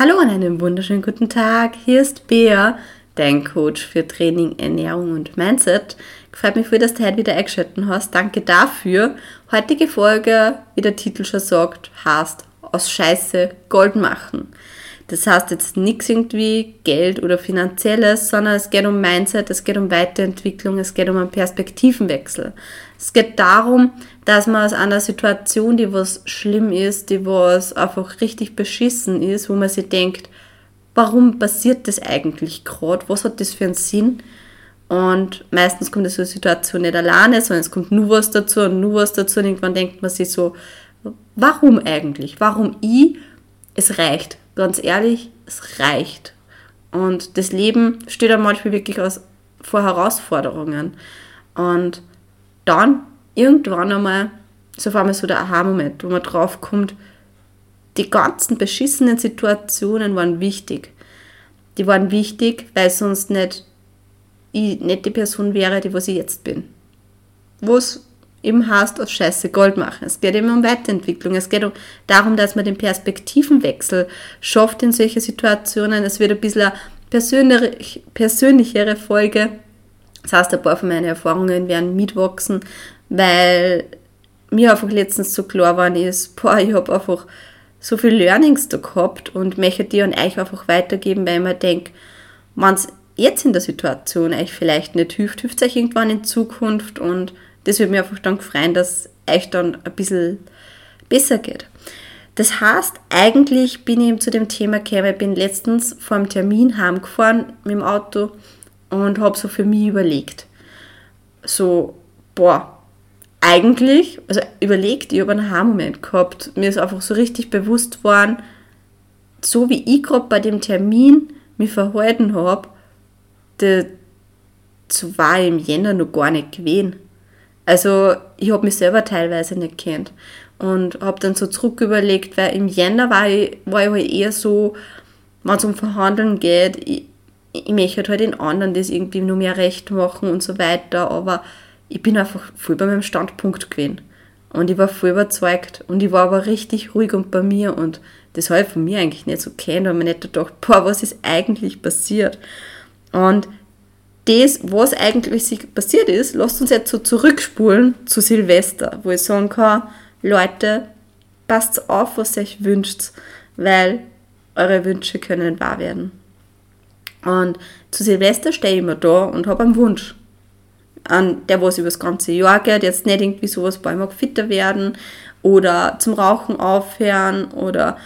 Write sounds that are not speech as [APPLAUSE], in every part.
Hallo und einen wunderschönen guten Tag. Hier ist Bea, dein Coach für Training, Ernährung und Mindset. Gefällt mich voll, dass du heute wieder eingeschaltet hast. Danke dafür. Heutige Folge, wie der Titel schon sagt, heißt aus Scheiße Gold machen. Das heißt jetzt nichts irgendwie Geld oder Finanzielles, sondern es geht um Mindset, es geht um Weiterentwicklung, es geht um einen Perspektivenwechsel. Es geht darum, dass man aus einer Situation, die was schlimm ist, die was einfach richtig beschissen ist, wo man sich denkt, warum passiert das eigentlich gerade? Was hat das für einen Sinn? Und meistens kommt so eine Situation nicht alleine, sondern es kommt nur was dazu und nur was dazu und irgendwann denkt man sich so, warum eigentlich? Warum ich? Es reicht ganz ehrlich, es reicht. Und das Leben steht dann manchmal wirklich aus, vor Herausforderungen. Und dann irgendwann einmal, so vor allem so der Aha-Moment, wo man drauf kommt, die ganzen beschissenen Situationen waren wichtig. Die waren wichtig, weil sonst nicht ich nicht die Person wäre, die was ich jetzt bin. Wo eben heißt, aus Scheiße Gold machen. Es geht eben um Weiterentwicklung. Es geht um, darum, dass man den Perspektivenwechsel schafft in solche Situationen. Es wird ein bisschen eine persönlichere Folge. Das heißt, ein paar von meinen Erfahrungen werden mitwachsen, weil mir einfach letztens so klar war, ist, boah, ich habe einfach so viel Learnings da gehabt und möchte die an euch einfach weitergeben, weil ich mir denke, wenn es jetzt in der Situation euch vielleicht nicht hilft, hilft es euch irgendwann in Zukunft und das würde mich einfach dann freuen, dass euch dann ein bisschen besser geht. Das heißt, eigentlich bin ich eben zu dem Thema gekommen, ich bin letztens vor einem Termin heimgefahren mit dem Auto und habe so für mich überlegt. So, boah, eigentlich, also überlegt, ich habe einen Haarmoment gehabt. Mir ist einfach so richtig bewusst worden, so wie ich gerade bei dem Termin mich verhalten habe, so war im Jänner noch gar nicht gewesen. Also ich habe mich selber teilweise nicht kennt und habe dann so zurück überlegt, weil im Jänner war ich, war ich halt eher so, wenn es um Verhandeln geht, ich, ich möchte halt den anderen das irgendwie nur mehr recht machen und so weiter, aber ich bin einfach voll bei meinem Standpunkt gewesen. Und ich war voll überzeugt. Und ich war aber richtig ruhig und bei mir. Und das habe ich von mir eigentlich nicht so kennt. Und mir nicht gedacht, boah, was ist eigentlich passiert? Und das, was eigentlich passiert ist, lasst uns jetzt so zurückspulen zu Silvester, wo ich sagen kann, Leute, passt auf, was ihr euch wünscht, weil eure Wünsche können wahr werden. Und zu Silvester stehe ich immer da und habe einen Wunsch. An der, was über das ganze Jahr geht, jetzt nicht irgendwie sowas, boah, ich mag fitter werden oder zum Rauchen aufhören oder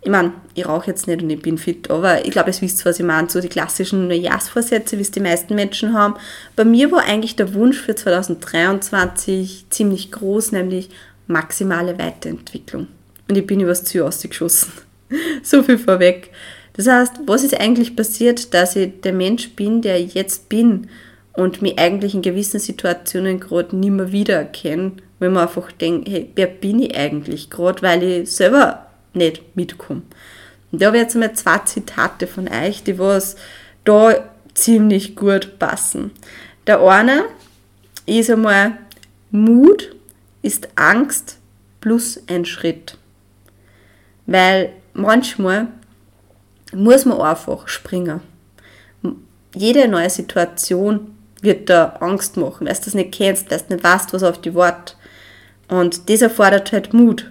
ich meine, ich rauche jetzt nicht und ich bin fit, aber ich glaube, es wisst, was ich meine, so die klassischen Neujahrsvorsätze, wie es die meisten Menschen haben. Bei mir war eigentlich der Wunsch für 2023 ziemlich groß, nämlich maximale Weiterentwicklung. Und ich bin übers Ziel ausgeschossen. [LAUGHS] so viel vorweg. Das heißt, was ist eigentlich passiert, dass ich der Mensch bin, der ich jetzt bin und mich eigentlich in gewissen Situationen gerade nicht mehr wiedererkenne, wenn man einfach denkt, hey, wer bin ich eigentlich gerade, weil ich selber nicht mitkommen. Und da habe ich jetzt mal zwei Zitate von euch, die was da ziemlich gut passen. Der eine ist einmal, Mut ist Angst plus ein Schritt. Weil manchmal muss man einfach springen. Jede neue Situation wird da Angst machen, weil du das nicht kennst, weil du nicht weißt, was auf die Wort. Und das erfordert halt Mut.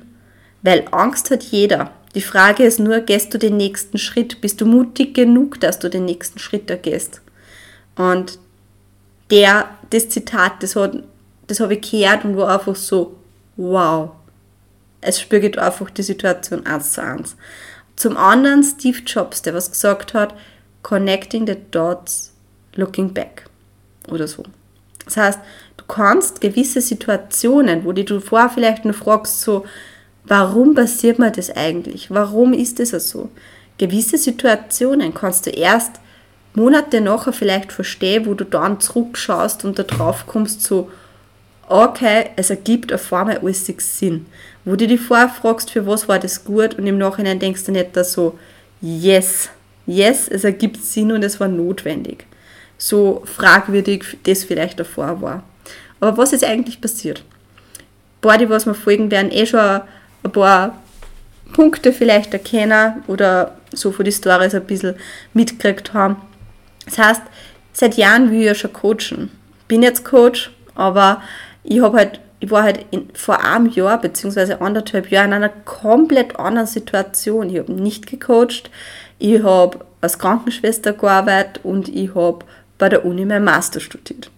Weil Angst hat jeder. Die Frage ist nur, gehst du den nächsten Schritt? Bist du mutig genug, dass du den nächsten Schritt da gehst? Und der, das Zitat, das, das habe ich gehört und war einfach so, wow. Es spürt einfach die Situation eins zu eins. Zum anderen Steve Jobs, der was gesagt hat, connecting the dots, looking back. Oder so. Das heißt, du kannst gewisse Situationen, wo die du vorher vielleicht noch fragst, so, Warum passiert mir das eigentlich? Warum ist es so? Gewisse Situationen kannst du erst Monate nachher vielleicht verstehen, wo du dann zurückschaust und da drauf kommst, so, okay, es ergibt auf einmal alles Sinn. Wo du dich vorher fragst, für was war das gut und im Nachhinein denkst du nicht da so, yes, yes, es ergibt Sinn und es war notwendig. So fragwürdig das vielleicht davor war. Aber was ist eigentlich passiert? Ein die was mir folgen werden, eh schon ein paar Punkte vielleicht erkennen oder so von die Stories ein bisschen mitgekriegt haben. Das heißt, seit Jahren will ich ja schon coachen. Bin jetzt Coach, aber ich habe halt, ich war halt in, vor einem Jahr beziehungsweise anderthalb Jahren in einer komplett anderen Situation. Ich habe nicht gecoacht, ich habe als Krankenschwester gearbeitet und ich habe bei der Uni mein Master studiert.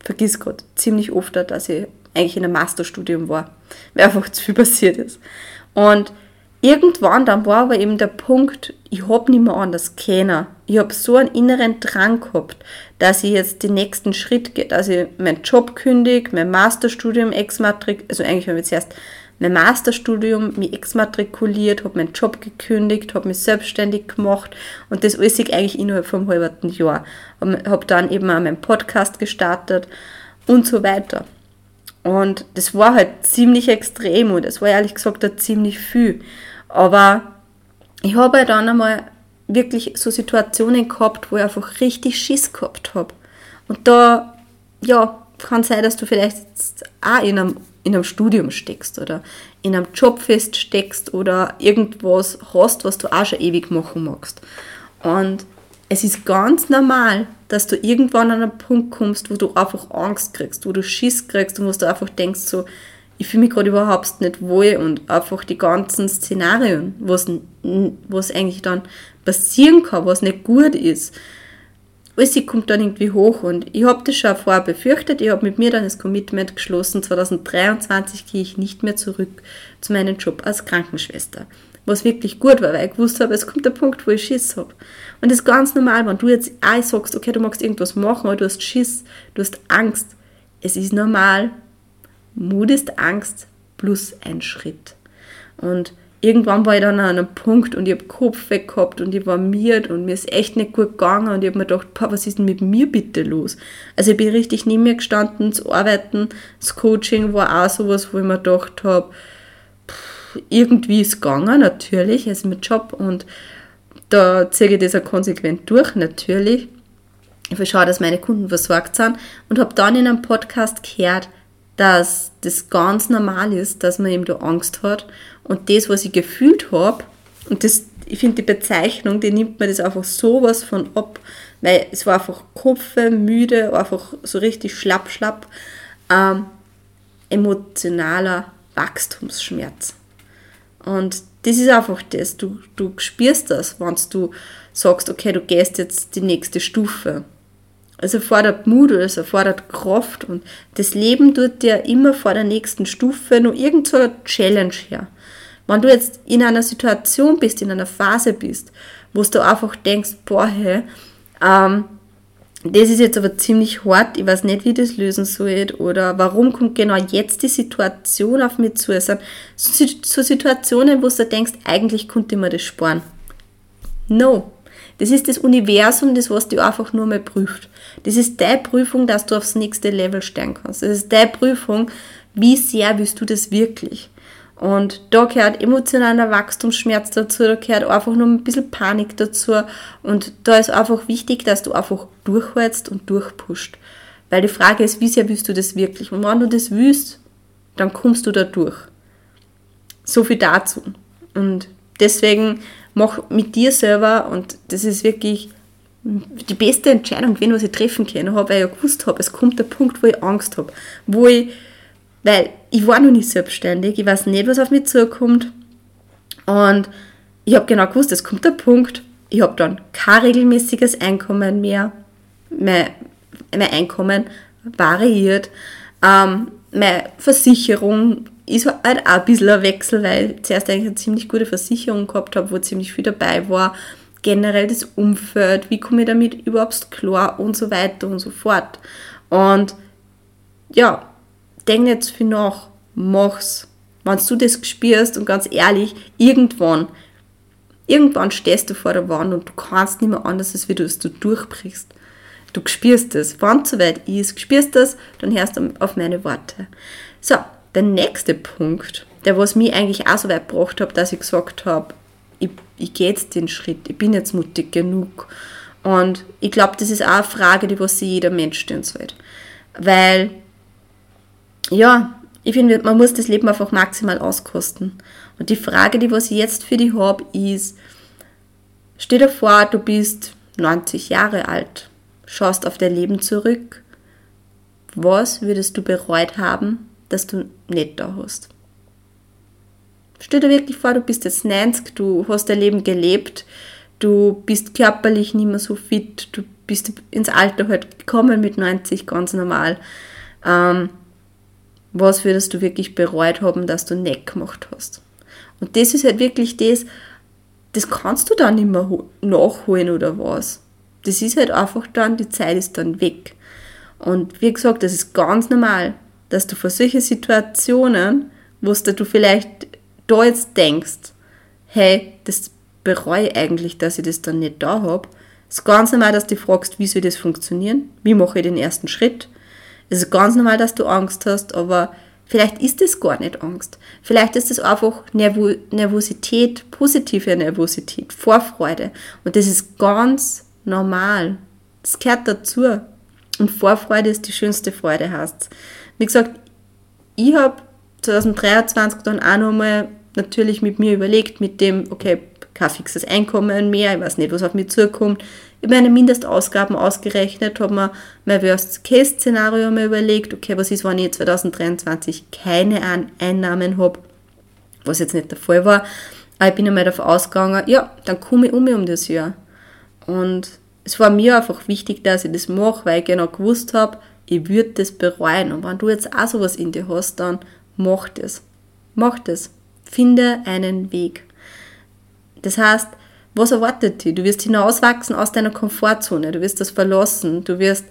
Vergiss gerade ziemlich oft, dass ich eigentlich in einem Masterstudium war, weil einfach zu viel passiert ist. Und irgendwann dann war aber eben der Punkt, ich habe nicht mehr anders kennen. Ich habe so einen inneren Drang gehabt, dass ich jetzt den nächsten Schritt gehe, dass ich meinen Job kündige, mein Masterstudium exmatrik, also eigentlich habe ich zuerst mein Masterstudium mich exmatrikuliert, habe meinen Job gekündigt, habe mich selbstständig gemacht und das alles eigentlich innerhalb vom halben Jahr. Habe dann eben auch meinen Podcast gestartet und so weiter. Und das war halt ziemlich extrem und es war ehrlich gesagt auch ziemlich viel. Aber ich habe halt dann einmal wirklich so Situationen gehabt, wo ich einfach richtig Schiss gehabt habe. Und da, ja, kann sein, dass du vielleicht auch in einem, in einem Studium steckst oder in einem Job feststeckst oder irgendwas hast, was du auch schon ewig machen magst. Und es ist ganz normal, dass du irgendwann an einen Punkt kommst, wo du einfach Angst kriegst, wo du Schiss kriegst und wo du einfach denkst, so, ich fühle mich gerade überhaupt nicht wohl und einfach die ganzen Szenarien, was, was eigentlich dann passieren kann, was nicht gut ist, alles kommt dann irgendwie hoch und ich habe das schon vorher befürchtet, ich habe mit mir dann das Commitment geschlossen, 2023 gehe ich nicht mehr zurück zu meinem Job als Krankenschwester. Was wirklich gut war, weil ich gewusst habe, es kommt der Punkt, wo ich Schiss habe. Und das ist ganz normal, wenn du jetzt auch sagst, okay, du magst irgendwas machen, aber du hast Schiss, du hast Angst. Es ist normal, Mut ist Angst plus ein Schritt. Und irgendwann war ich dann an einem Punkt und ich habe Kopf weg gehabt und ich war miert und mir ist echt nicht gut gegangen und ich habe mir gedacht, was ist denn mit mir bitte los? Also ich bin richtig neben mir gestanden zu arbeiten. Das Coaching war auch sowas, wo ich mir gedacht habe, irgendwie ist es gegangen, natürlich, es ist mein Job und da ziehe ich das auch konsequent durch, natürlich. Ich schaue, dass meine Kunden versorgt sind und habe dann in einem Podcast gehört, dass das ganz normal ist, dass man eben da Angst hat. Und das, was ich gefühlt habe, und das, ich finde die Bezeichnung, die nimmt mir das einfach sowas von ab, weil es war einfach Kopfe, müde, einfach so richtig schlapp, schlapp, ähm, emotionaler Wachstumsschmerz. Und das ist einfach das, du, du spürst das, wenn du sagst, okay, du gehst jetzt die nächste Stufe. Es erfordert Mut es erfordert Kraft und das Leben tut dir immer vor der nächsten Stufe nur irgendeine so Challenge her. Wenn du jetzt in einer Situation bist, in einer Phase bist, wo du einfach denkst, boah, hey, ähm, das ist jetzt aber ziemlich hart, ich weiß nicht, wie das lösen soll oder warum kommt genau jetzt die Situation auf mich zu. Es sind so Situationen, wo du denkst, eigentlich könnte man das sparen. No, das ist das Universum, das was dich einfach nur mal prüft. Das ist deine Prüfung, dass du aufs nächste Level steigen kannst. Das ist deine Prüfung, wie sehr willst du das wirklich. Und da gehört emotionaler Wachstumsschmerz dazu, da gehört einfach nur ein bisschen Panik dazu. Und da ist einfach wichtig, dass du einfach durchhältst und durchpusht. Weil die Frage ist, wie sehr willst du das wirklich? Und wenn du das willst, dann kommst du da durch. So viel dazu. Und deswegen mach mit dir selber, und das ist wirklich die beste Entscheidung gewesen, was ich treffen habe, weil ich ja gewusst habe, es kommt der Punkt, wo ich Angst habe, wo ich, weil ich war noch nicht selbstständig, ich weiß nicht, was auf mich zukommt. Und ich habe genau gewusst, es kommt der Punkt, ich habe dann kein regelmäßiges Einkommen mehr, mein, mein Einkommen variiert, ähm, meine Versicherung ist halt auch ein bisschen ein Wechsel, weil ich zuerst eigentlich eine ziemlich gute Versicherung gehabt habe, wo ziemlich viel dabei war. Generell das Umfeld, wie komme ich damit überhaupt klar und so weiter und so fort. Und ja, denk nicht zu viel nach, mach's. Wenn du das spürst und ganz ehrlich, irgendwann, irgendwann stehst du vor der Wand und du kannst nicht mehr anders, als wie du es du durchbrichst. Du spürst es. Wenn es soweit ist, spürst das, dann hörst du auf meine Worte. So, der nächste Punkt, der was mich eigentlich auch so weit gebracht hat, dass ich gesagt habe, ich, ich gehe jetzt den Schritt, ich bin jetzt mutig genug. Und ich glaube, das ist auch eine Frage, die was sich jeder Mensch stellen sollte. Weil, ja, ich finde, man muss das Leben einfach maximal auskosten. Und die Frage, die was ich jetzt für dich habe, ist, Stell dir vor, du bist 90 Jahre alt, schaust auf dein Leben zurück. Was würdest du bereut haben, dass du nicht da hast? Stell dir wirklich vor, du bist jetzt 90, du hast dein Leben gelebt, du bist körperlich nicht mehr so fit, du bist ins Alter halt gekommen mit 90, ganz normal. Ähm, was würdest du wirklich bereut haben, dass du nicht gemacht hast? Und das ist halt wirklich das, das kannst du dann nicht mehr nachholen oder was. Das ist halt einfach dann, die Zeit ist dann weg. Und wie gesagt, das ist ganz normal, dass du vor solchen Situationen, wo du vielleicht da jetzt denkst, hey, das bereue ich eigentlich, dass ich das dann nicht da habe. Ist ganz normal, dass du fragst, wie soll das funktionieren? Wie mache ich den ersten Schritt? Es ist ganz normal, dass du Angst hast, aber vielleicht ist es gar nicht Angst. Vielleicht ist es einfach Nervo Nervosität, positive Nervosität, Vorfreude. Und das ist ganz normal. Das gehört dazu. Und Vorfreude ist die schönste Freude, heißt Wie gesagt, ich habe 2023 dann auch nochmal natürlich mit mir überlegt, mit dem, okay, kein fixes Einkommen mehr, ich weiß nicht, was auf mich zukommt. Ich meine Mindestausgaben ausgerechnet, habe mir mein Worst-Case-Szenario mal überlegt, okay, was ist, wenn ich 2023 keine Einnahmen habe, was jetzt nicht der Fall war. Aber ich bin einmal davon ausgegangen, ja, dann komme ich um mich um das Jahr. Und es war mir einfach wichtig, dass ich das mache, weil ich genau gewusst habe, ich würde das bereuen. Und wenn du jetzt auch sowas in dir hast, dann mach das. Mach das. Finde einen Weg. Das heißt, was erwartet dich? Du wirst hinauswachsen aus deiner Komfortzone, du wirst das verlassen, du wirst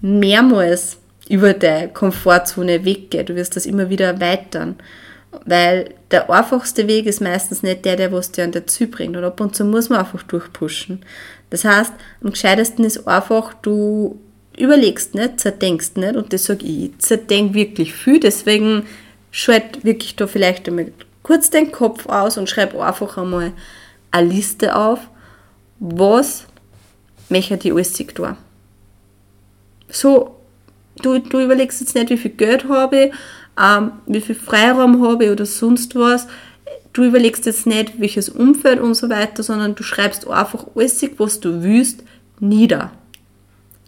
mehrmals über deine Komfortzone weggehen, du wirst das immer wieder erweitern. Weil der einfachste Weg ist meistens nicht der, der was dir an der Ziel bringt. Und ab und zu muss man einfach durchpushen. Das heißt, am gescheitesten ist einfach, du überlegst nicht, zerdenkst nicht. Und das sage ich, zerdenk wirklich viel. Deswegen schalt wirklich da vielleicht einmal kurz den Kopf aus und schreib einfach einmal eine Liste auf, was möchte ich alles tun. So, du, du überlegst jetzt nicht, wie viel Geld habe ich, ähm, wie viel Freiraum habe ich oder sonst was. Du überlegst jetzt nicht, welches Umfeld und so weiter, sondern du schreibst einfach alles, was du willst, nieder.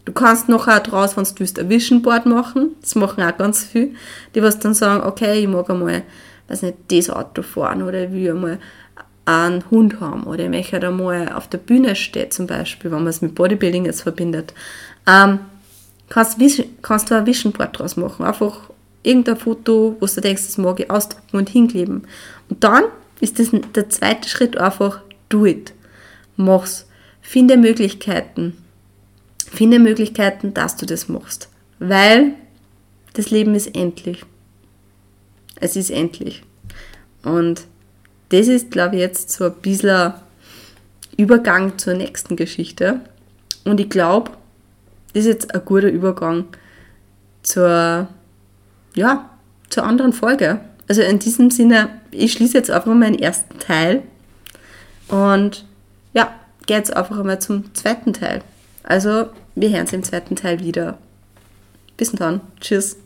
Du kannst nachher draus, wenn du willst, ein Vision Board machen. Das machen auch ganz viele, die was dann sagen, okay, ich mag einmal weiß nicht, das Auto fahren oder ich will einmal einen Hund haben oder ich möchte einmal auf der Bühne stehen zum Beispiel, wenn man es mit Bodybuilding jetzt verbindet. Ähm, kannst, kannst du ein Vision Board draus machen. Einfach irgendein Foto, wo du denkst, das mag ich ausdrucken und hinkleben. Und dann ist das der zweite Schritt einfach, do it. Mach's. Finde Möglichkeiten. Finde Möglichkeiten, dass du das machst. Weil das Leben ist endlich. Es ist endlich. Und das ist, glaube ich, jetzt so ein bisschen Übergang zur nächsten Geschichte. Und ich glaube, das ist jetzt ein guter Übergang zur, ja, zur anderen Folge. Also in diesem Sinne, ich schließe jetzt einfach meinen ersten Teil und ja, gehe jetzt einfach einmal zum zweiten Teil. Also, wir hören uns im zweiten Teil wieder. Bis dann. Tschüss.